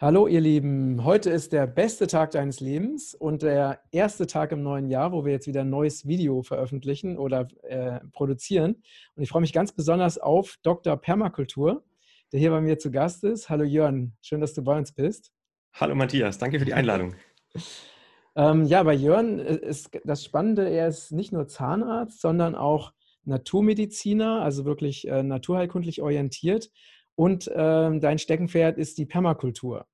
Hallo ihr Lieben, heute ist der beste Tag deines Lebens und der erste Tag im neuen Jahr, wo wir jetzt wieder ein neues Video veröffentlichen oder äh, produzieren. Und ich freue mich ganz besonders auf Dr. Permakultur, der hier bei mir zu Gast ist. Hallo Jörn, schön, dass du bei uns bist. Hallo Matthias, danke für die Einladung. ähm, ja, bei Jörn ist das Spannende, er ist nicht nur Zahnarzt, sondern auch Naturmediziner, also wirklich äh, naturheilkundlich orientiert und äh, dein Steckenpferd ist die Permakultur.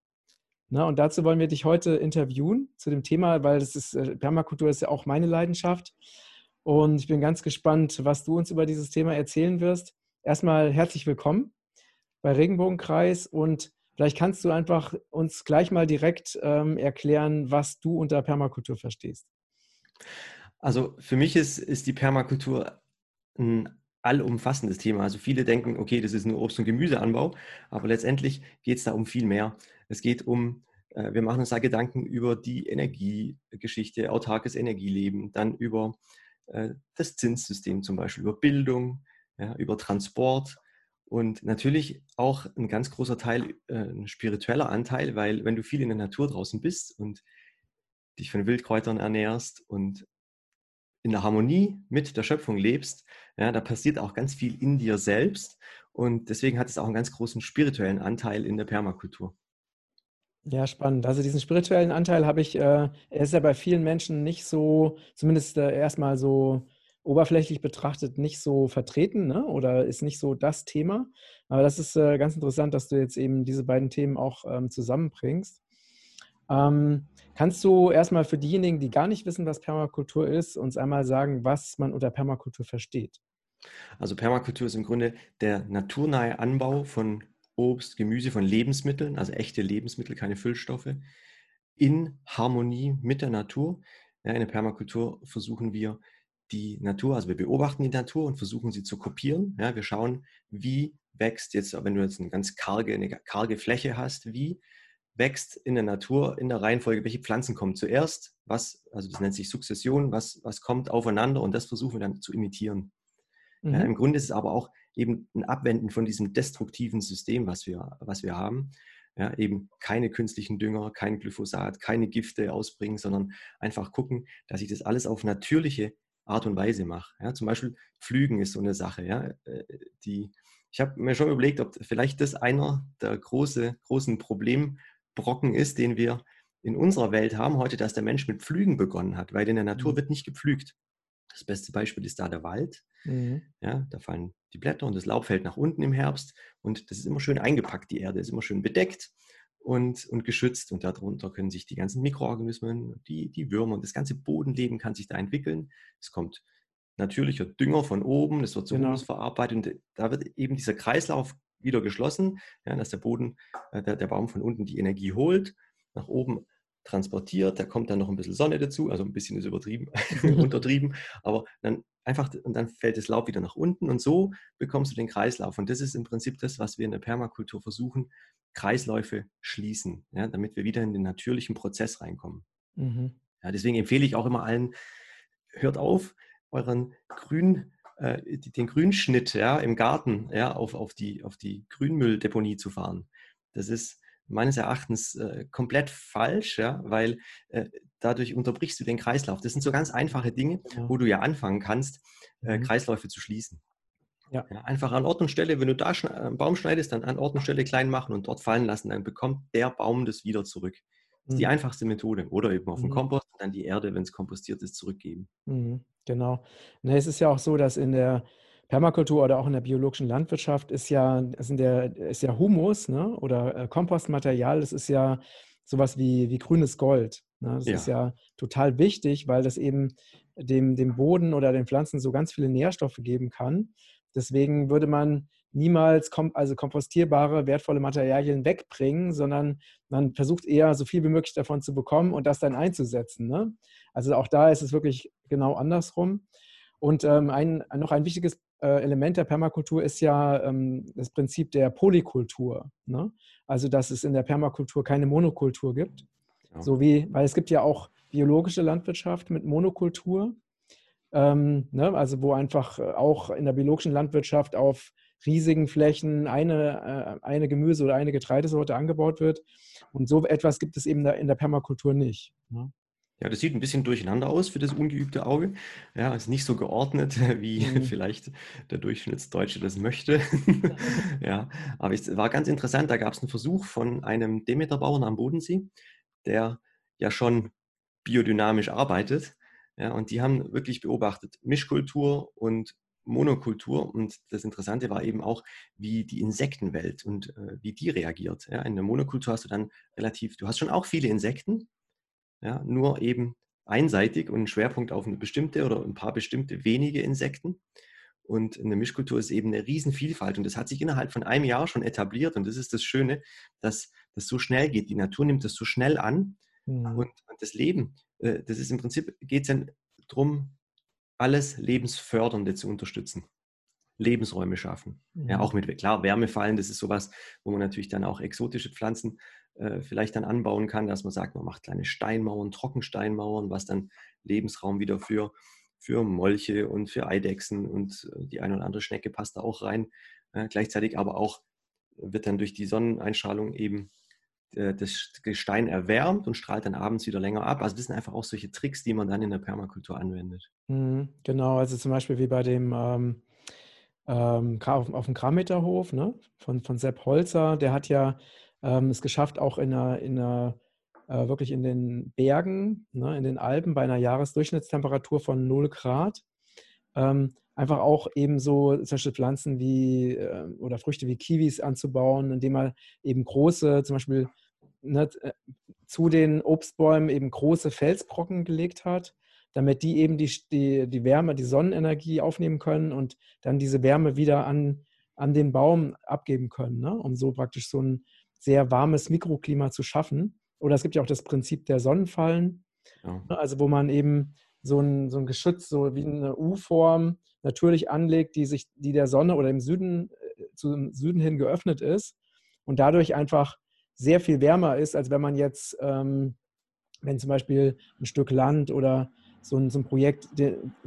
Na, und dazu wollen wir dich heute interviewen zu dem Thema, weil das ist, äh, Permakultur ist ja auch meine Leidenschaft. Und ich bin ganz gespannt, was du uns über dieses Thema erzählen wirst. Erstmal herzlich willkommen bei Regenbogenkreis und vielleicht kannst du einfach uns gleich mal direkt ähm, erklären, was du unter Permakultur verstehst. Also für mich ist, ist die Permakultur ein allumfassendes Thema. Also viele denken, okay, das ist nur Obst- und Gemüseanbau, aber letztendlich geht es da um viel mehr. Es geht um, äh, wir machen uns da Gedanken über die Energiegeschichte, autarkes Energieleben, dann über äh, das Zinssystem zum Beispiel, über Bildung, ja, über Transport und natürlich auch ein ganz großer Teil, äh, ein spiritueller Anteil, weil wenn du viel in der Natur draußen bist und dich von Wildkräutern ernährst und in der Harmonie mit der Schöpfung lebst, ja, da passiert auch ganz viel in dir selbst. Und deswegen hat es auch einen ganz großen spirituellen Anteil in der Permakultur. Ja, spannend. Also diesen spirituellen Anteil habe ich, äh, er ist ja bei vielen Menschen nicht so, zumindest äh, erstmal so oberflächlich betrachtet, nicht so vertreten ne? oder ist nicht so das Thema. Aber das ist äh, ganz interessant, dass du jetzt eben diese beiden Themen auch ähm, zusammenbringst. Ähm, kannst du erstmal für diejenigen, die gar nicht wissen, was Permakultur ist, uns einmal sagen, was man unter Permakultur versteht? Also Permakultur ist im Grunde der naturnahe Anbau von Obst, Gemüse, von Lebensmitteln, also echte Lebensmittel, keine Füllstoffe, in Harmonie mit der Natur. Ja, in der Permakultur versuchen wir die Natur, also wir beobachten die Natur und versuchen sie zu kopieren. Ja, wir schauen, wie wächst jetzt, wenn du jetzt eine ganz karge, eine karge Fläche hast, wie wächst in der Natur in der Reihenfolge, welche Pflanzen kommen zuerst, was, also das nennt sich Sukzession, was, was kommt aufeinander und das versuchen wir dann zu imitieren. Mhm. Ja, Im Grunde ist es aber auch eben ein Abwenden von diesem destruktiven System, was wir, was wir haben. Ja, eben keine künstlichen Dünger, kein Glyphosat, keine Gifte ausbringen, sondern einfach gucken, dass ich das alles auf natürliche Art und Weise mache. Ja, zum Beispiel Flügen ist so eine Sache. Ja, äh, die, ich habe mir schon überlegt, ob vielleicht das einer der große, großen Probleme Brocken ist, den wir in unserer Welt haben heute, dass der Mensch mit Pflügen begonnen hat, weil in der Natur mhm. wird nicht gepflügt. Das beste Beispiel ist da der Wald. Mhm. Ja, da fallen die Blätter und das Laub fällt nach unten im Herbst und das ist immer schön eingepackt. Die Erde ist immer schön bedeckt und, und geschützt und darunter können sich die ganzen Mikroorganismen, die, die Würmer und das ganze Bodenleben kann sich da entwickeln. Es kommt natürlicher Dünger von oben, das wird so genau. verarbeitet und da wird eben dieser Kreislauf wieder geschlossen, ja, dass der Boden, äh, der, der Baum von unten die Energie holt, nach oben transportiert, da kommt dann noch ein bisschen Sonne dazu, also ein bisschen ist übertrieben, untertrieben, aber dann einfach, und dann fällt das Laub wieder nach unten und so bekommst du den Kreislauf. Und das ist im Prinzip das, was wir in der Permakultur versuchen, Kreisläufe schließen, ja, damit wir wieder in den natürlichen Prozess reinkommen. Mhm. Ja, deswegen empfehle ich auch immer allen, hört auf, euren grün äh, den Grünschnitt ja, im Garten ja, auf, auf, die, auf die Grünmülldeponie zu fahren. Das ist meines Erachtens äh, komplett falsch, ja, weil äh, dadurch unterbrichst du den Kreislauf. Das sind so ganz einfache Dinge, ja. wo du ja anfangen kannst, äh, mhm. Kreisläufe zu schließen. Ja. ja. einfach an Ort und Stelle, wenn du da einen Baum schneidest, dann an Ort und Stelle klein machen und dort fallen lassen, dann bekommt der Baum das wieder zurück. Das ist die mhm. einfachste Methode. Oder eben auf den mhm. Kompost und dann die Erde, wenn es kompostiert ist, zurückgeben. Mhm. Genau. Ne, es ist ja auch so, dass in der Permakultur oder auch in der biologischen Landwirtschaft ist ja, ist, der, ist ja Humus ne? oder äh, Kompostmaterial, das ist ja sowas wie, wie grünes Gold. Ne? Das ja. ist ja total wichtig, weil das eben dem, dem Boden oder den Pflanzen so ganz viele Nährstoffe geben kann. Deswegen würde man niemals kom also kompostierbare, wertvolle Materialien wegbringen, sondern man versucht eher so viel wie möglich davon zu bekommen und das dann einzusetzen. Ne? Also auch da ist es wirklich genau andersrum. Und ähm, ein, noch ein wichtiges äh, Element der Permakultur ist ja ähm, das Prinzip der Polykultur. Ne? Also dass es in der Permakultur keine Monokultur gibt. Ja. So wie, weil es gibt ja auch biologische Landwirtschaft mit Monokultur. Ähm, ne? Also wo einfach auch in der biologischen Landwirtschaft auf riesigen Flächen eine, äh, eine Gemüse- oder eine Getreidesorte angebaut wird. Und so etwas gibt es eben in der Permakultur nicht. Ne? Ja, das sieht ein bisschen durcheinander aus für das ungeübte Auge. Ja, ist nicht so geordnet, wie mhm. vielleicht der Durchschnittsdeutsche das möchte. ja, aber es war ganz interessant. Da gab es einen Versuch von einem Demeterbauern am Bodensee, der ja schon biodynamisch arbeitet. Ja, und die haben wirklich beobachtet Mischkultur und Monokultur. Und das Interessante war eben auch, wie die Insektenwelt und äh, wie die reagiert. Ja, in der Monokultur hast du dann relativ, du hast schon auch viele Insekten, ja, nur eben einseitig und einen Schwerpunkt auf eine bestimmte oder ein paar bestimmte wenige Insekten. Und in der Mischkultur ist eben eine Riesenvielfalt und das hat sich innerhalb von einem Jahr schon etabliert und das ist das Schöne, dass das so schnell geht. Die Natur nimmt das so schnell an mhm. und, das Leben, äh, das ist im Prinzip, geht es dann darum, alles Lebensfördernde zu unterstützen. Lebensräume schaffen. Mhm. Ja, auch mit, klar, Wärmefallen, das ist sowas, wo man natürlich dann auch exotische Pflanzen äh, vielleicht dann anbauen kann, dass man sagt, man macht kleine Steinmauern, Trockensteinmauern, was dann Lebensraum wieder für, für Molche und für Eidechsen und äh, die eine oder andere Schnecke passt da auch rein. Äh, gleichzeitig aber auch wird dann durch die Sonneneinstrahlung eben äh, das Gestein erwärmt und strahlt dann abends wieder länger ab. Also das sind einfach auch solche Tricks, die man dann in der Permakultur anwendet. Mhm, genau, also zum Beispiel wie bei dem ähm, ähm, auf, dem Krammeterhof ne? von, von Sepp Holzer, der hat ja ähm, es geschafft, auch in einer, in einer äh, wirklich in den Bergen, ne, in den Alpen bei einer Jahresdurchschnittstemperatur von 0 Grad, ähm, einfach auch eben so solche Pflanzen wie äh, oder Früchte wie Kiwis anzubauen, indem man eben große, zum Beispiel ne, äh, zu den Obstbäumen eben große Felsbrocken gelegt hat, damit die eben die, die, die Wärme, die Sonnenenergie aufnehmen können und dann diese Wärme wieder an, an den Baum abgeben können, ne? um so praktisch so ein sehr warmes Mikroklima zu schaffen. Oder es gibt ja auch das Prinzip der Sonnenfallen, ja. Ne, also wo man eben so ein, so ein Geschütz, so wie eine U-Form natürlich anlegt, die sich, die der Sonne oder im Süden, äh, zum Süden hin geöffnet ist und dadurch einfach sehr viel wärmer ist, als wenn man jetzt, ähm, wenn zum Beispiel ein Stück Land oder so ein, so ein Projekt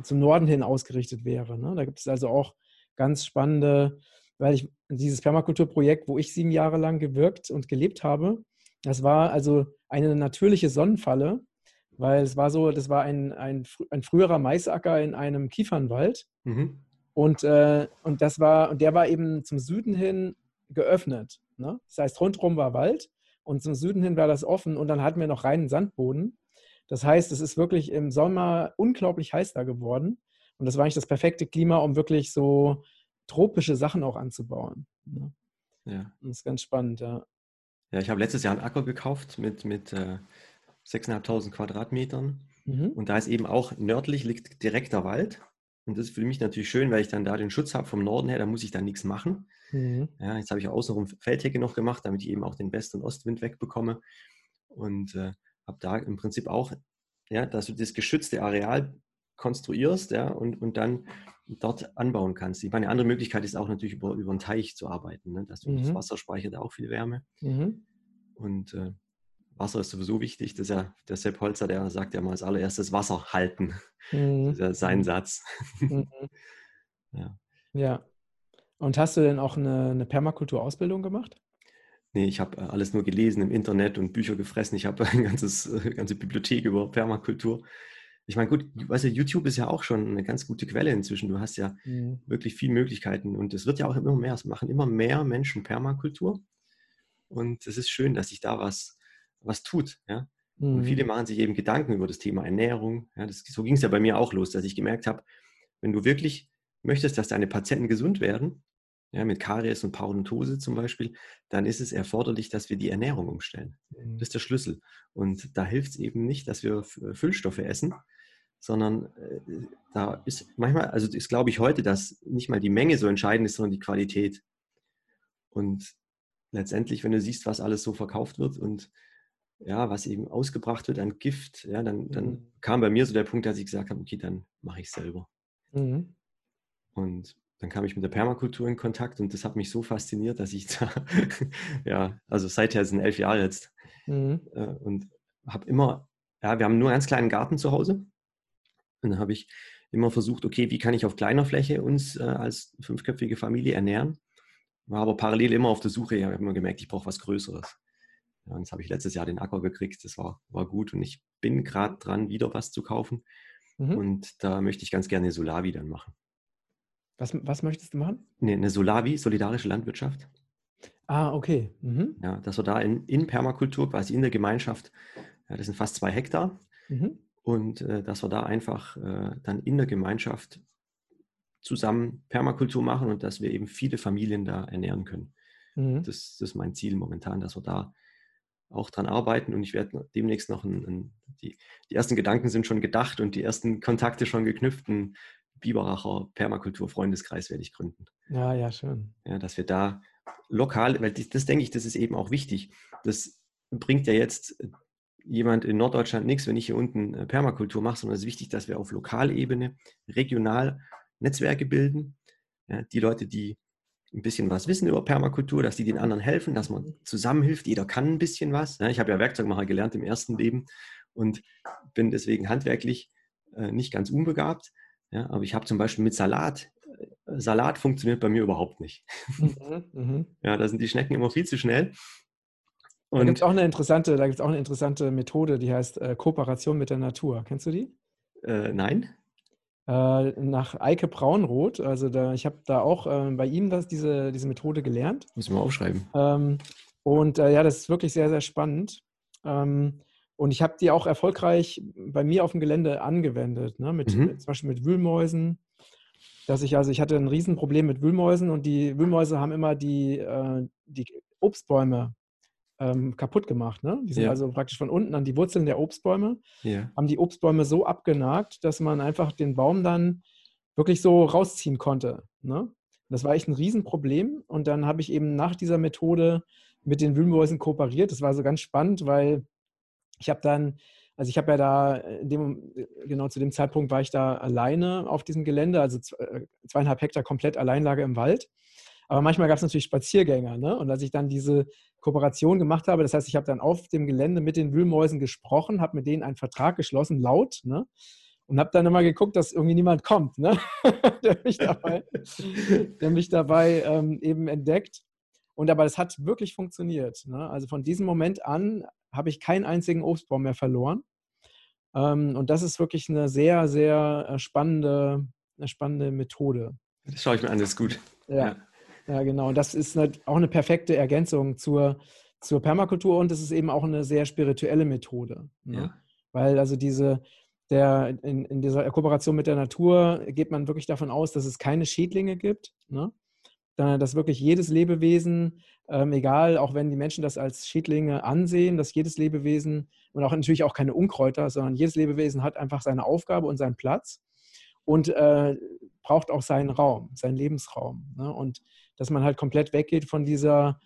zum Norden hin ausgerichtet wäre. Ne? Da gibt es also auch ganz spannende, weil ich dieses Permakulturprojekt, wo ich sieben Jahre lang gewirkt und gelebt habe, das war also eine natürliche Sonnenfalle, weil es war so, das war ein, ein, ein früherer Maisacker in einem Kiefernwald. Mhm. Und, äh, und das war, und der war eben zum Süden hin geöffnet. Ne? Das heißt, rundherum war Wald und zum Süden hin war das offen und dann hatten wir noch reinen Sandboden. Das heißt, es ist wirklich im Sommer unglaublich heiß da geworden. Und das war eigentlich das perfekte Klima, um wirklich so tropische Sachen auch anzubauen. Ne? Ja. Das ist ganz spannend, ja. Ja, ich habe letztes Jahr einen Acker gekauft mit, mit äh, 6.500 Quadratmetern. Mhm. Und da ist eben auch nördlich liegt direkt der Wald. Und das ist für mich natürlich schön, weil ich dann da den Schutz habe vom Norden her, da muss ich dann nichts machen. Mhm. Ja, jetzt habe ich außenrum Feldhecke noch gemacht, damit ich eben auch den West- und Ostwind wegbekomme. Und äh, habe da im Prinzip auch, ja, dass du das geschützte Areal konstruierst ja, und, und dann dort anbauen kannst. Ich meine, eine andere Möglichkeit ist auch natürlich über, über einen Teich zu arbeiten, ne? dass du mhm. das Wasser speichert auch viel Wärme. Mhm. Und äh, Wasser ist sowieso wichtig. Das ist ja der Sepp Holzer, der sagt ja mal als allererstes Wasser halten. Mhm. Das ist ja sein Satz. Mhm. ja. ja. Und hast du denn auch eine, eine Permakultur-Ausbildung gemacht? Nee, ich habe äh, alles nur gelesen im Internet und Bücher gefressen. Ich habe eine äh, ganze Bibliothek über Permakultur. Ich meine, gut, weißt du, YouTube ist ja auch schon eine ganz gute Quelle inzwischen. Du hast ja mhm. wirklich viele Möglichkeiten und es wird ja auch immer mehr. Es machen immer mehr Menschen Permakultur. Und es ist schön, dass sich da was, was tut. Ja? Mhm. Und viele mhm. machen sich eben Gedanken über das Thema Ernährung. Ja, das, so ging es ja bei mir auch los, dass ich gemerkt habe, wenn du wirklich möchtest, dass deine Patienten gesund werden, ja, mit Karies und Parodontose zum Beispiel, dann ist es erforderlich, dass wir die Ernährung umstellen. Mhm. Das ist der Schlüssel. Und da hilft es eben nicht, dass wir Füllstoffe essen, sondern äh, da ist manchmal, also ist glaube ich heute, dass nicht mal die Menge so entscheidend ist, sondern die Qualität. Und letztendlich, wenn du siehst, was alles so verkauft wird und ja, was eben ausgebracht wird an Gift, ja, dann, dann mhm. kam bei mir so der Punkt, dass ich gesagt habe, okay, dann mache ich es selber. Mhm. Und dann kam ich mit der Permakultur in Kontakt und das hat mich so fasziniert, dass ich da, ja, also seither sind elf Jahre jetzt mhm. äh, und habe immer, ja, wir haben nur einen ganz kleinen Garten zu Hause und dann habe ich immer versucht, okay, wie kann ich auf kleiner Fläche uns äh, als fünfköpfige Familie ernähren? war aber parallel immer auf der Suche. Ich habe immer gemerkt, ich brauche was Größeres. Ja, jetzt habe ich letztes Jahr den Acker gekriegt. Das war, war gut. Und ich bin gerade dran, wieder was zu kaufen. Mhm. Und da möchte ich ganz gerne Solavi dann machen. Was, was möchtest du machen? Nee, eine Solavi, solidarische Landwirtschaft. Ah, okay. Mhm. Ja, dass wir da in, in Permakultur, quasi in der Gemeinschaft, ja, das sind fast zwei Hektar, mhm. und äh, dass wir da einfach äh, dann in der Gemeinschaft zusammen Permakultur machen und dass wir eben viele Familien da ernähren können. Mhm. Das, das, ist mein Ziel momentan, dass wir da auch dran arbeiten und ich werde demnächst noch ein, ein, die, die ersten Gedanken sind schon gedacht und die ersten Kontakte schon geknüpft. Ein Biberacher Permakultur-Freundeskreis werde ich gründen. Ja, ja, schön. Ja, dass wir da lokal, weil das, das denke ich, das ist eben auch wichtig. Das bringt ja jetzt jemand in Norddeutschland nichts, wenn ich hier unten äh, Permakultur mache, sondern es ist wichtig, dass wir auf Lokalebene, regional Netzwerke bilden. Ja, die Leute, die ein bisschen was wissen über Permakultur, dass die den anderen helfen, dass man zusammenhilft. Jeder kann ein bisschen was. Ja, ich habe ja Werkzeugmacher gelernt im ersten Leben und bin deswegen handwerklich äh, nicht ganz unbegabt. Aber ich habe zum Beispiel mit Salat, äh, Salat funktioniert bei mir überhaupt nicht. Mhm, mhm. ja, da sind die Schnecken immer viel zu schnell. Und da gibt es auch eine interessante, da gibt's auch eine interessante Methode, die heißt äh, Kooperation mit der Natur. Kennst du die? Äh, nein äh, nach Eike Braunroth. Also da, ich habe da auch äh, bei ihm das, diese, diese Methode gelernt. Müssen wir aufschreiben. Ähm, und äh, ja, das ist wirklich sehr, sehr spannend. Ähm, und ich habe die auch erfolgreich bei mir auf dem Gelände angewendet, ne? mit, mhm. zum Beispiel mit Wühlmäusen. Dass ich, also ich hatte ein Riesenproblem mit Wühlmäusen und die Wühlmäuse haben immer die, äh, die Obstbäume ähm, kaputt gemacht. Ne? Die sind ja. also praktisch von unten an die Wurzeln der Obstbäume, ja. haben die Obstbäume so abgenagt, dass man einfach den Baum dann wirklich so rausziehen konnte. Ne? Das war echt ein Riesenproblem. Und dann habe ich eben nach dieser Methode mit den Wühlmäusen kooperiert. Das war so ganz spannend, weil ich habe dann, also ich habe ja da, in dem, genau zu dem Zeitpunkt war ich da alleine auf diesem Gelände, also äh, zweieinhalb Hektar komplett Alleinlage im Wald. Aber manchmal gab es natürlich Spaziergänger. Ne? Und als ich dann diese Kooperation gemacht habe, das heißt, ich habe dann auf dem Gelände mit den Wühlmäusen gesprochen, habe mit denen einen Vertrag geschlossen, laut, ne? und habe dann immer geguckt, dass irgendwie niemand kommt, ne? der mich dabei, der mich dabei ähm, eben entdeckt. Und aber es hat wirklich funktioniert. Ne? Also von diesem Moment an habe ich keinen einzigen Obstbaum mehr verloren. Ähm, und das ist wirklich eine sehr, sehr äh, spannende, eine spannende Methode. Das schaue ich mir an, das ist gut. Ja. ja. Ja, genau. Und das ist auch eine perfekte Ergänzung zur, zur Permakultur und es ist eben auch eine sehr spirituelle Methode. Ne? Ja. Weil also diese, der, in, in, dieser Kooperation mit der Natur geht man wirklich davon aus, dass es keine Schädlinge gibt. Ne? Dass wirklich jedes Lebewesen, ähm, egal, auch wenn die Menschen das als Schädlinge ansehen, dass jedes Lebewesen und auch natürlich auch keine Unkräuter, sondern jedes Lebewesen hat einfach seine Aufgabe und seinen Platz und äh, braucht auch seinen Raum, seinen Lebensraum. Ne? Und dass man halt komplett weggeht von dieser,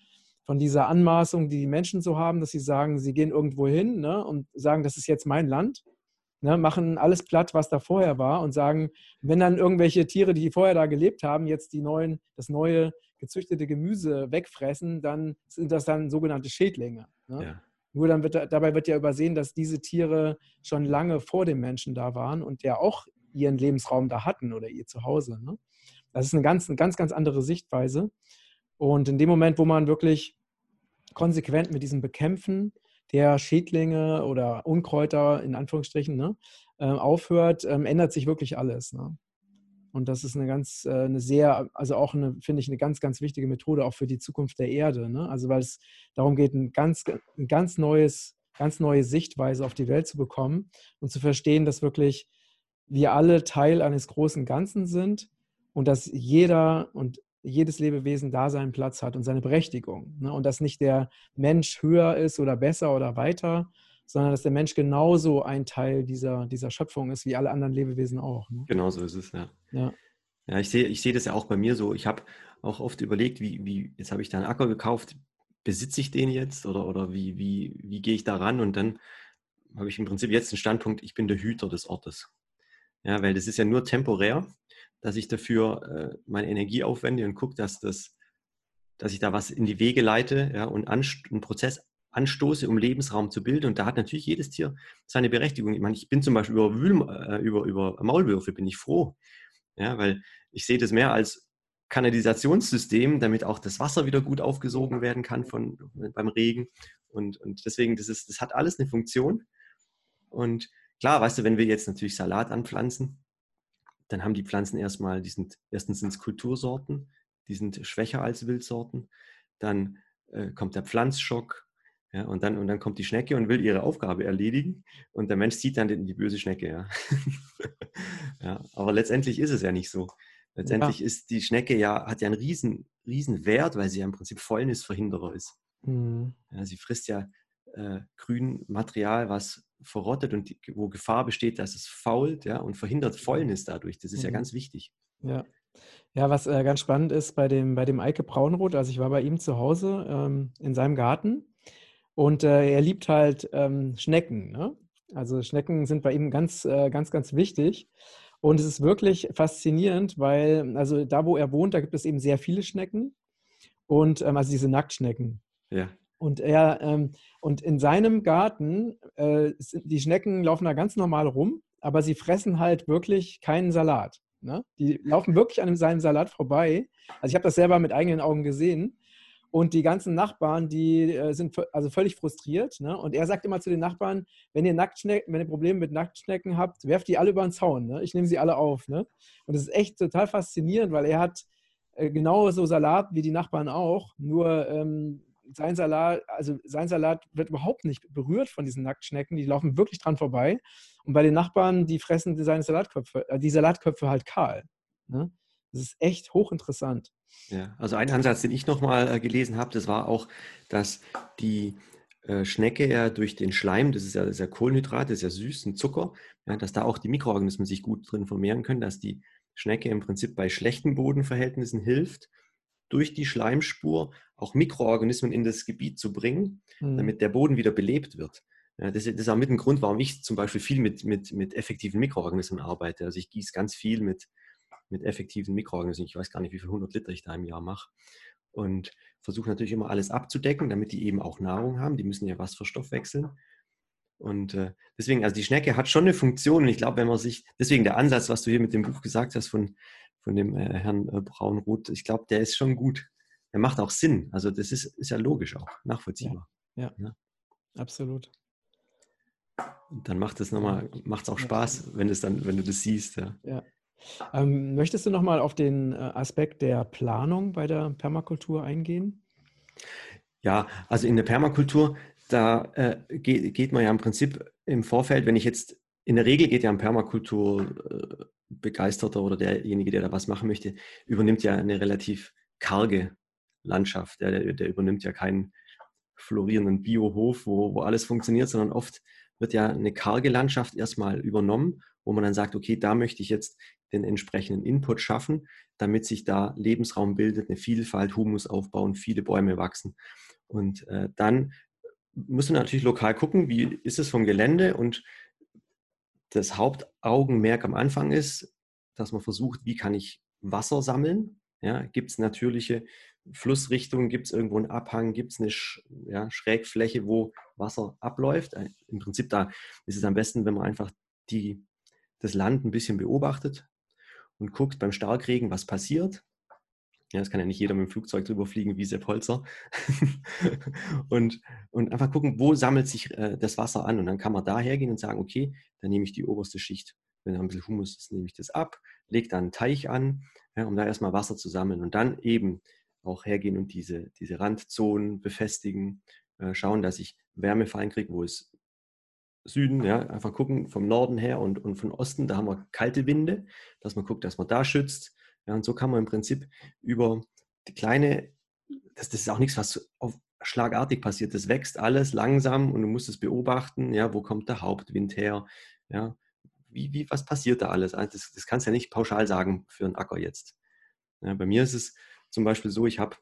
von dieser Anmaßung, die die Menschen so haben, dass sie sagen, sie gehen irgendwo hin ne, und sagen, das ist jetzt mein Land, ne, machen alles platt, was da vorher war und sagen, wenn dann irgendwelche Tiere, die vorher da gelebt haben, jetzt die neuen, das neue gezüchtete Gemüse wegfressen, dann sind das dann sogenannte Schädlinge. Ne? Ja. Nur dann wird, dabei wird ja übersehen, dass diese Tiere schon lange vor dem Menschen da waren und ja auch ihren Lebensraum da hatten oder ihr Zuhause. Ne? Das ist eine ganz, eine ganz, ganz andere Sichtweise. Und in dem Moment, wo man wirklich konsequent mit diesem Bekämpfen der Schädlinge oder Unkräuter in Anführungsstrichen ne, äh, aufhört, ähm, ändert sich wirklich alles. Ne? Und das ist eine ganz, äh, eine sehr, also auch eine, finde ich, eine ganz, ganz wichtige Methode auch für die Zukunft der Erde. Ne? Also weil es darum geht, ein ganz, ein ganz neues, ganz neue Sichtweise auf die Welt zu bekommen und zu verstehen, dass wirklich wir alle Teil eines großen Ganzen sind und dass jeder und jedes Lebewesen da seinen Platz hat und seine Berechtigung. Ne? Und dass nicht der Mensch höher ist oder besser oder weiter, sondern dass der Mensch genauso ein Teil dieser, dieser Schöpfung ist, wie alle anderen Lebewesen auch. Ne? Genau so ist es, ja. Ja, ja ich sehe ich seh das ja auch bei mir so. Ich habe auch oft überlegt, wie, wie jetzt habe ich da einen Acker gekauft, besitze ich den jetzt oder, oder wie, wie, wie gehe ich da ran? Und dann habe ich im Prinzip jetzt den Standpunkt, ich bin der Hüter des Ortes. Ja, weil das ist ja nur temporär dass ich dafür äh, meine Energie aufwende und gucke, dass, das, dass ich da was in die Wege leite ja, und einen Prozess anstoße, um Lebensraum zu bilden. Und da hat natürlich jedes Tier seine Berechtigung. Ich meine, ich bin zum Beispiel über, Wühl, äh, über, über Maulwürfe bin ich froh, ja, weil ich sehe das mehr als Kanalisationssystem, damit auch das Wasser wieder gut aufgesogen werden kann von, beim Regen. Und, und deswegen, das, ist, das hat alles eine Funktion. Und klar, weißt du, wenn wir jetzt natürlich Salat anpflanzen, dann haben die Pflanzen erstmal, die sind, erstens sind es Kultursorten, die sind schwächer als Wildsorten. Dann äh, kommt der Pflanzschock, ja, und, dann, und dann kommt die Schnecke und will ihre Aufgabe erledigen und der Mensch sieht dann die, die böse Schnecke. Ja. ja. aber letztendlich ist es ja nicht so. Letztendlich ja. ist die Schnecke ja, hat ja einen riesen, riesen Wert, weil sie ja im Prinzip Fäulnisverhinderer ist. Mhm. Ja, sie frisst ja äh, Grünmaterial, was verrottet und die, wo Gefahr besteht, dass es fault ja, und verhindert Fäulnis dadurch. Das ist mhm. ja ganz wichtig. Ja. Ja, was äh, ganz spannend ist bei dem, bei dem Eike Braunroth, also ich war bei ihm zu Hause ähm, in seinem Garten und äh, er liebt halt ähm, Schnecken. Ne? Also Schnecken sind bei ihm ganz, äh, ganz, ganz wichtig. Und es ist wirklich faszinierend, weil, also da, wo er wohnt, da gibt es eben sehr viele Schnecken. Und ähm, also diese Nacktschnecken. Ja. Und er, ähm, und in seinem Garten, äh, die Schnecken laufen da ganz normal rum, aber sie fressen halt wirklich keinen Salat. Ne? Die laufen wirklich an seinem Salat vorbei. Also ich habe das selber mit eigenen Augen gesehen. Und die ganzen Nachbarn, die äh, sind also völlig frustriert. Ne? Und er sagt immer zu den Nachbarn, wenn ihr Nacktschnecken, wenn ihr Probleme mit Nacktschnecken habt, werft die alle über den Zaun. Ne? Ich nehme sie alle auf. Ne? Und das ist echt total faszinierend, weil er hat äh, genauso Salat wie die Nachbarn auch. Nur ähm, sein Salat, also sein Salat wird überhaupt nicht berührt von diesen Nacktschnecken. Die laufen wirklich dran vorbei. Und bei den Nachbarn, die fressen seine Salatköpfe, äh, die Salatköpfe halt kahl. Ne? Das ist echt hochinteressant. Ja, also ein Ansatz, den ich nochmal äh, gelesen habe, das war auch, dass die äh, Schnecke ja durch den Schleim, das ist ja, das ja Kohlenhydrat, das ist ja süß, ein Zucker, ja, dass da auch die Mikroorganismen sich gut drin vermehren können, dass die Schnecke im Prinzip bei schlechten Bodenverhältnissen hilft, durch die Schleimspur auch Mikroorganismen in das Gebiet zu bringen, mhm. damit der Boden wieder belebt wird. Ja, das, das, ist auch mit ein Grund, warum ich zum Beispiel viel mit, mit, mit effektiven Mikroorganismen arbeite. Also ich gieße ganz viel mit mit effektiven Mikroorganismen. Ich weiß gar nicht, wie viel 100 Liter ich da im Jahr mache. Und versuche natürlich immer alles abzudecken, damit die eben auch Nahrung haben. Die müssen ja was verstoffwechseln. Und äh, deswegen, also die Schnecke hat schon eine Funktion. Und ich glaube, wenn man sich, deswegen der Ansatz, was du hier mit dem Buch gesagt hast von, von dem äh, Herrn äh, Braunroth, ich glaube, der ist schon gut. Der macht auch Sinn. Also das ist, ist ja logisch auch, nachvollziehbar. Ja, ja. ja. absolut. Und dann macht es nochmal, macht es auch Spaß, wenn, es dann, wenn du das siehst. Ja. Ähm, möchtest du nochmal auf den äh, Aspekt der Planung bei der Permakultur eingehen? Ja, also in der Permakultur, da äh, geht, geht, man ja im Prinzip im Vorfeld, wenn ich jetzt, in der Regel geht ja ein Permakultur-Begeisterter äh, oder derjenige, der da was machen möchte, übernimmt ja eine relativ karge Landschaft. Der, der übernimmt ja keinen florierenden Biohof, wo, wo alles funktioniert, sondern oft wird ja eine karge Landschaft erstmal übernommen, wo man dann sagt, okay, da möchte ich jetzt den entsprechenden Input schaffen, damit sich da Lebensraum bildet, eine Vielfalt, Humus aufbauen, viele Bäume wachsen. Und äh, dann müssen wir natürlich lokal gucken, wie ist es vom Gelände und das Hauptaugenmerk am Anfang ist, dass man versucht, wie kann ich Wasser sammeln? Ja, gibt es natürliche Flussrichtungen, gibt es irgendwo einen Abhang, gibt es eine ja, Schrägfläche, wo Wasser abläuft? Äh, Im Prinzip da ist es am besten, wenn man einfach die, das Land ein bisschen beobachtet, und guckt beim Starkregen, was passiert. Ja, es kann ja nicht jeder mit dem Flugzeug drüber fliegen wie Sepp Holzer. und, und einfach gucken, wo sammelt sich äh, das Wasser an. Und dann kann man da hergehen und sagen, okay, dann nehme ich die oberste Schicht. Wenn da ein bisschen Humus ist, nehme ich das ab, lege da einen Teich an, ja, um da erstmal Wasser zu sammeln. Und dann eben auch hergehen und diese, diese Randzonen befestigen, äh, schauen, dass ich Wärme kriege, wo es Süden, ja, einfach gucken vom Norden her und, und von Osten, da haben wir kalte Winde, dass man guckt, dass man da schützt. Ja, und so kann man im Prinzip über die kleine, das, das ist auch nichts, was auf, schlagartig passiert. Das wächst alles langsam und du musst es beobachten, ja, wo kommt der Hauptwind her, ja, wie, wie, was passiert da alles? Also das, das kannst du ja nicht pauschal sagen für einen Acker jetzt. Ja, bei mir ist es zum Beispiel so, ich habe,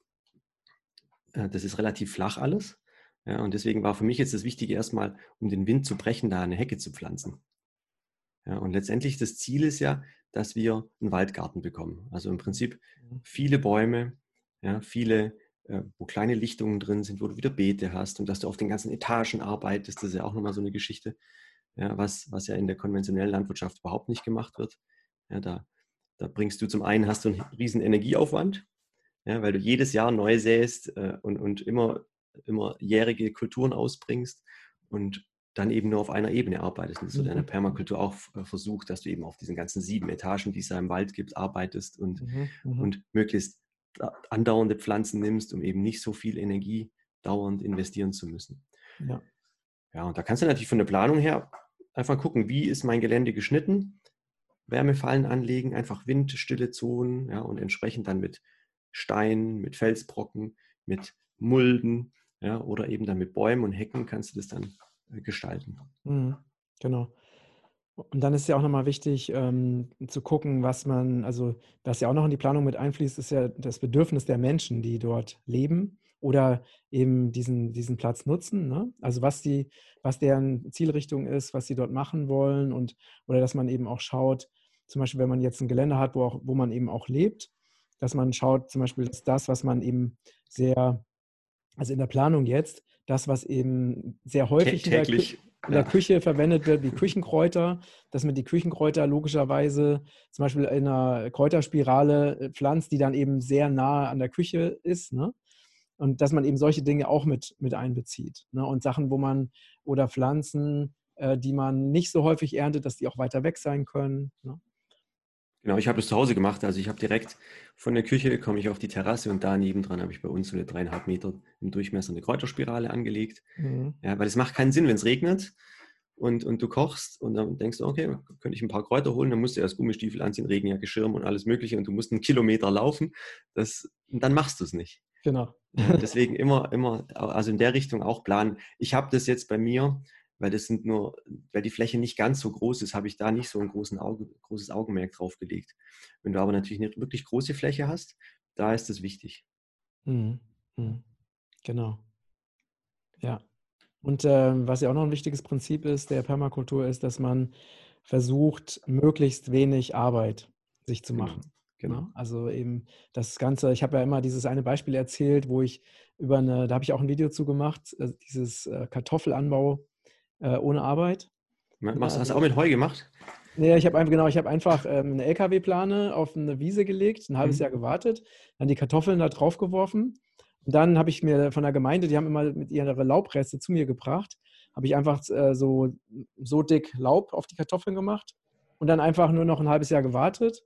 äh, das ist relativ flach alles. Ja, und deswegen war für mich jetzt das Wichtige erstmal, um den Wind zu brechen, da eine Hecke zu pflanzen. Ja, und letztendlich das Ziel ist ja, dass wir einen Waldgarten bekommen. Also im Prinzip mhm. viele Bäume, ja, viele, äh, wo kleine Lichtungen drin sind, wo du wieder Beete hast und dass du auf den ganzen Etagen arbeitest. Das ist ja auch nochmal so eine Geschichte, ja, was, was ja in der konventionellen Landwirtschaft überhaupt nicht gemacht wird. Ja, da Da bringst du zum einen, hast du einen riesen Energieaufwand, ja, weil du jedes Jahr neu säst äh, und, und immer, immer jährige Kulturen ausbringst und dann eben nur auf einer Ebene arbeitest. Und das wird in der mhm. Permakultur auch äh, versucht, dass du eben auf diesen ganzen sieben Etagen, die es da im Wald gibt, arbeitest und, mhm, mhm. und möglichst andauernde Pflanzen nimmst, um eben nicht so viel Energie dauernd investieren zu müssen. Ja. Ja, und da kannst du natürlich von der Planung her einfach gucken, wie ist mein Gelände geschnitten, Wärmefallen anlegen, einfach windstille Zonen, ja, und entsprechend dann mit Steinen, mit Felsbrocken, mit Mulden, ja, oder eben dann mit Bäumen und Hecken kannst du das dann äh, gestalten. Mhm, genau. Und dann ist ja auch nochmal wichtig ähm, zu gucken, was man, also was ja auch noch in die Planung mit einfließt, ist ja das Bedürfnis der Menschen, die dort leben oder eben diesen, diesen Platz nutzen. Ne? Also was die, was deren Zielrichtung ist, was sie dort machen wollen und oder dass man eben auch schaut, zum Beispiel, wenn man jetzt ein Gelände hat, wo, auch, wo man eben auch lebt, dass man schaut, zum Beispiel, dass das, was man eben sehr, also in der Planung jetzt, das, was eben sehr häufig täglich in der Küche verwendet wird, wie Küchenkräuter, dass man die Küchenkräuter logischerweise zum Beispiel in einer Kräuterspirale äh, pflanzt, die dann eben sehr nahe an der Küche ist. Ne? Und dass man eben solche Dinge auch mit, mit einbezieht. Ne? Und Sachen, wo man oder Pflanzen, äh, die man nicht so häufig erntet, dass die auch weiter weg sein können. Ne? Genau, ich habe das zu Hause gemacht. Also ich habe direkt von der Küche komme ich auf die Terrasse und da nebendran habe ich bei uns so eine dreieinhalb Meter im Durchmesser eine Kräuterspirale angelegt. Mhm. Ja, weil es macht keinen Sinn, wenn es regnet und, und du kochst und dann denkst du, okay, könnte ich ein paar Kräuter holen, dann musst du erst Gummistiefel anziehen, Regenjacke, Schirm und alles mögliche und du musst einen Kilometer laufen. Das, dann machst du es nicht. Genau. Ja, deswegen immer, immer, also in der Richtung auch planen. Ich habe das jetzt bei mir, weil das sind nur, weil die Fläche nicht ganz so groß ist, habe ich da nicht so ein Auge, großes Augenmerk drauf gelegt. Wenn du aber natürlich eine wirklich große Fläche hast, da ist es wichtig. Mhm. Mhm. Genau. Ja. Und äh, was ja auch noch ein wichtiges Prinzip ist der Permakultur, ist, dass man versucht, möglichst wenig Arbeit sich zu genau. machen. Genau. genau. Also eben das Ganze, ich habe ja immer dieses eine Beispiel erzählt, wo ich über eine, da habe ich auch ein Video zu gemacht, also dieses äh, Kartoffelanbau äh, ohne Arbeit. Machst, hast du auch mit Heu gemacht? Nee, ich habe einfach, genau, ich habe einfach ähm, eine LKW-Plane auf eine Wiese gelegt, ein halbes mhm. Jahr gewartet, dann die Kartoffeln da drauf geworfen. Und dann habe ich mir von der Gemeinde, die haben immer mit ihrer Laubreste zu mir gebracht, habe ich einfach äh, so, so dick Laub auf die Kartoffeln gemacht und dann einfach nur noch ein halbes Jahr gewartet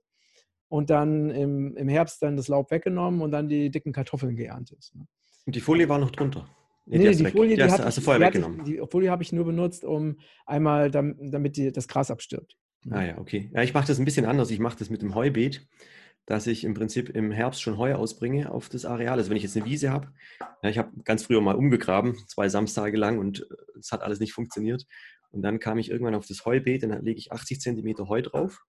und dann im, im Herbst dann das Laub weggenommen und dann die dicken Kartoffeln geerntet. Ne? Und die Folie war noch drunter? Nee, nee die, die Folie, die, die hast, hast, du vorher weggenommen. Ich, die Folie habe ich nur benutzt, um einmal, damit die, das Gras abstirbt. Ah ja, okay. Ja, ich mache das ein bisschen anders. Ich mache das mit dem Heubeet, dass ich im Prinzip im Herbst schon Heu ausbringe auf das Areal. Also wenn ich jetzt eine Wiese habe, ja, ich habe ganz früher mal umgegraben, zwei Samstage lang und äh, es hat alles nicht funktioniert. Und dann kam ich irgendwann auf das Heubeet und dann lege ich 80 Zentimeter Heu drauf.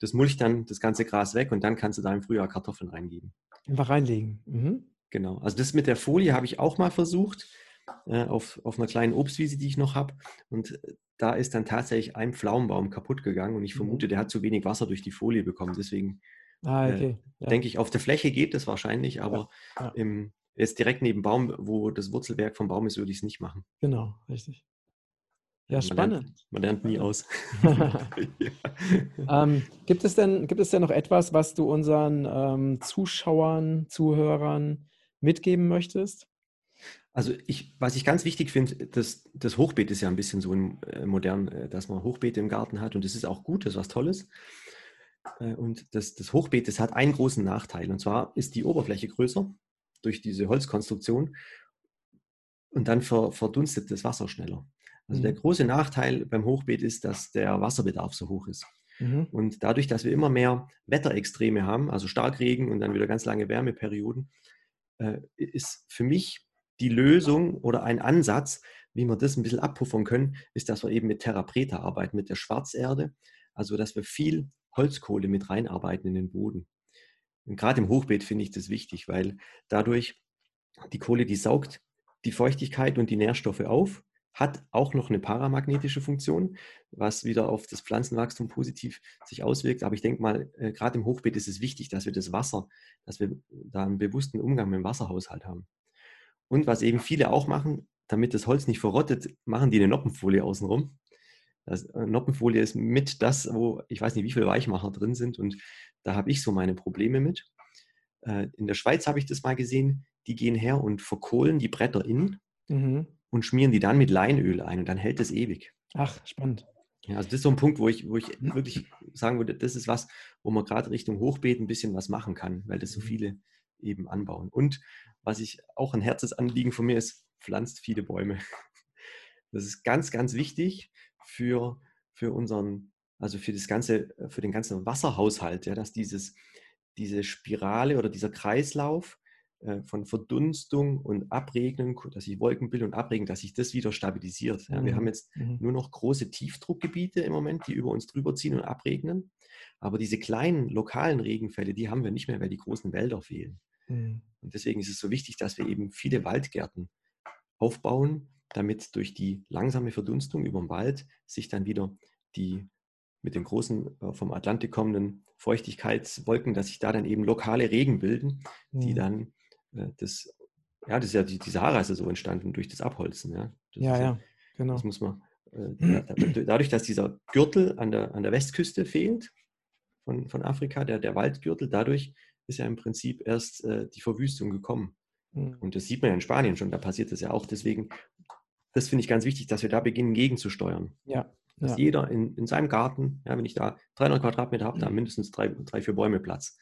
Das mulcht dann das ganze Gras weg und dann kannst du da im Frühjahr Kartoffeln reingeben. Einfach reinlegen. Mhm. Genau. Also das mit der Folie habe ich auch mal versucht äh, auf, auf einer kleinen Obstwiese, die ich noch habe. Und äh, da ist dann tatsächlich ein Pflaumenbaum kaputt gegangen und ich mhm. vermute, der hat zu wenig Wasser durch die Folie bekommen. Deswegen ah, okay. äh, ja. denke ich, auf der Fläche geht das wahrscheinlich, aber ja. Ja. Im, jetzt direkt neben Baum, wo das Wurzelwerk vom Baum ist, würde ich es nicht machen. Genau, richtig. Ja, spannend. Lernt, man lernt nie aus. ähm, gibt, es denn, gibt es denn noch etwas, was du unseren ähm, Zuschauern, Zuhörern mitgeben möchtest? Also ich, was ich ganz wichtig finde, das, das Hochbeet ist ja ein bisschen so ein, äh, modern, äh, dass man Hochbeete im Garten hat und das ist auch gut, das ist was Tolles. Äh, und das, das Hochbeet, das hat einen großen Nachteil und zwar ist die Oberfläche größer durch diese Holzkonstruktion und dann ver, verdunstet das Wasser schneller. Also mhm. der große Nachteil beim Hochbeet ist, dass der Wasserbedarf so hoch ist. Mhm. Und dadurch, dass wir immer mehr Wetterextreme haben, also Starkregen und dann wieder ganz lange Wärmeperioden, äh, ist für mich die Lösung oder ein Ansatz, wie wir das ein bisschen abpuffern können, ist, dass wir eben mit Terra Preta arbeiten, mit der Schwarzerde. Also, dass wir viel Holzkohle mit reinarbeiten in den Boden. Und gerade im Hochbeet finde ich das wichtig, weil dadurch die Kohle, die saugt die Feuchtigkeit und die Nährstoffe auf, hat auch noch eine paramagnetische Funktion, was wieder auf das Pflanzenwachstum positiv sich auswirkt. Aber ich denke mal, äh, gerade im Hochbeet ist es wichtig, dass wir das Wasser, dass wir da einen bewussten Umgang mit dem Wasserhaushalt haben. Und was eben viele auch machen, damit das Holz nicht verrottet, machen die eine Noppenfolie außenrum. Das, äh, Noppenfolie ist mit das, wo ich weiß nicht, wie viele Weichmacher drin sind und da habe ich so meine Probleme mit. Äh, in der Schweiz habe ich das mal gesehen, die gehen her und verkohlen die Bretter innen mhm. Und schmieren die dann mit Leinöl ein und dann hält es ewig. Ach, spannend. Ja, also das ist so ein Punkt, wo ich, wo ich wirklich sagen würde, das ist was, wo man gerade Richtung Hochbeet ein bisschen was machen kann, weil das so mhm. viele eben anbauen. Und was ich auch ein Herzensanliegen von mir ist, pflanzt viele Bäume. Das ist ganz, ganz wichtig für, für unseren, also für das ganze, für den ganzen Wasserhaushalt, ja, dass dieses, diese Spirale oder dieser Kreislauf von Verdunstung und Abregnen, dass sich Wolken bilden und abregen, dass sich das wieder stabilisiert. Ja, wir haben mhm. jetzt mhm. nur noch große Tiefdruckgebiete im Moment, die über uns drüber ziehen und abregnen. Aber diese kleinen lokalen Regenfälle, die haben wir nicht mehr, weil die großen Wälder fehlen. Mhm. Und deswegen ist es so wichtig, dass wir eben viele Waldgärten aufbauen, damit durch die langsame Verdunstung über den Wald sich dann wieder die mit den großen äh, vom Atlantik kommenden Feuchtigkeitswolken, dass sich da dann eben lokale Regen bilden, die mhm. dann äh, das, ja, das ist ja, die, die Sahara ist ja so entstanden durch das Abholzen. Ja, das ja, ja, genau. Das muss man, äh, dadurch, dass dieser Gürtel an der, an der Westküste fehlt von, von Afrika, der, der Waldgürtel, dadurch ist ja im Prinzip erst äh, die Verwüstung gekommen. Mhm. Und das sieht man ja in Spanien schon, da passiert das ja auch. Deswegen, das finde ich ganz wichtig, dass wir da beginnen, gegenzusteuern. Ja. Dass ja. jeder in, in seinem Garten, ja, wenn ich da 300 Quadratmeter habe, da mhm. mindestens drei, drei, vier Bäume Platz.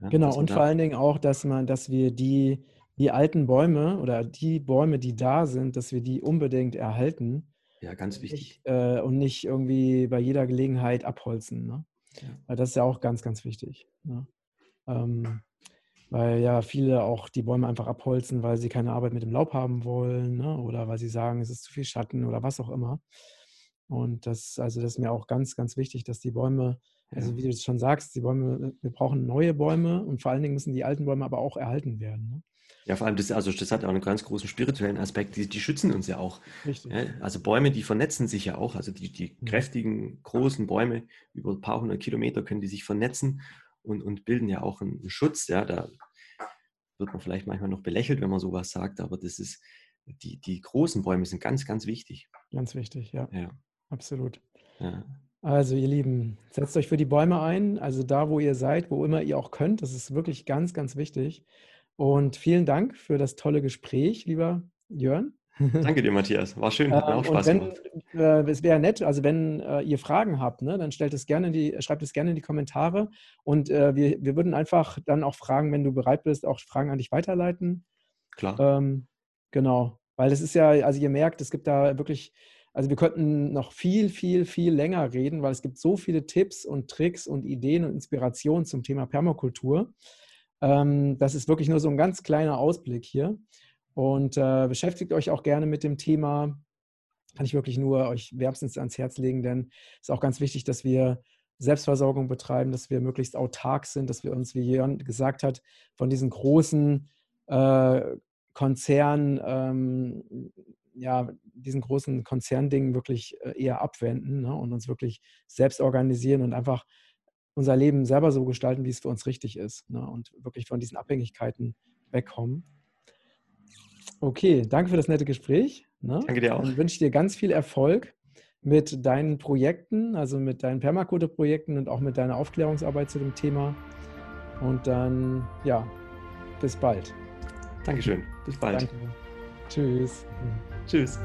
Ja, genau, und vor allen Dingen auch, dass man, dass wir die, die alten Bäume oder die Bäume, die da sind, dass wir die unbedingt erhalten. Ja, ganz wichtig. Nicht, äh, und nicht irgendwie bei jeder Gelegenheit abholzen. Ne? Ja. Weil das ist ja auch ganz, ganz wichtig. Ne? Ähm, weil ja viele auch die Bäume einfach abholzen, weil sie keine Arbeit mit dem Laub haben wollen ne? oder weil sie sagen, es ist zu viel Schatten oder was auch immer. Und das, also das ist mir auch ganz, ganz wichtig, dass die Bäume also wie du es schon sagst, die Bäume, wir brauchen neue Bäume und vor allen Dingen müssen die alten Bäume aber auch erhalten werden. Ne? Ja, vor allem, das, also das hat auch einen ganz großen spirituellen Aspekt, die, die schützen uns ja auch. Richtig. Ja, also Bäume, die vernetzen sich ja auch, also die, die mhm. kräftigen, großen Bäume, über ein paar hundert Kilometer können die sich vernetzen und, und bilden ja auch einen Schutz. Ja, da wird man vielleicht manchmal noch belächelt, wenn man sowas sagt, aber das ist, die, die großen Bäume sind ganz, ganz wichtig. Ganz wichtig, ja. ja. Absolut. Ja. Also, ihr Lieben, setzt euch für die Bäume ein, also da, wo ihr seid, wo immer ihr auch könnt. Das ist wirklich ganz, ganz wichtig. Und vielen Dank für das tolle Gespräch, lieber Jörn. Danke dir, Matthias. War schön, hat mir auch Spaß wenn, gemacht. Äh, es wäre nett, also wenn äh, ihr Fragen habt, ne, dann stellt es gerne die, schreibt es gerne in die Kommentare. Und äh, wir, wir würden einfach dann auch fragen, wenn du bereit bist, auch Fragen an dich weiterleiten. Klar. Ähm, genau. Weil es ist ja, also ihr merkt, es gibt da wirklich also wir könnten noch viel, viel, viel länger reden, weil es gibt so viele Tipps und Tricks und Ideen und Inspirationen zum Thema Permakultur. Ähm, das ist wirklich nur so ein ganz kleiner Ausblick hier. Und äh, beschäftigt euch auch gerne mit dem Thema. Kann ich wirklich nur euch wärmstens ans Herz legen, denn es ist auch ganz wichtig, dass wir Selbstversorgung betreiben, dass wir möglichst autark sind, dass wir uns, wie Jörn gesagt hat, von diesen großen äh, Konzernen ähm, ja, diesen großen Konzerndingen wirklich äh, eher abwenden ne, und uns wirklich selbst organisieren und einfach unser Leben selber so gestalten, wie es für uns richtig ist ne, und wirklich von diesen Abhängigkeiten wegkommen. Okay, danke für das nette Gespräch. Ne? Danke dir auch. Dann wünsche dir ganz viel Erfolg mit deinen Projekten, also mit deinen Permakultur-Projekten und auch mit deiner Aufklärungsarbeit zu dem Thema. Und dann, ja, bis bald. Dankeschön. Bis bald. Danke. Tschüss. Tschüss.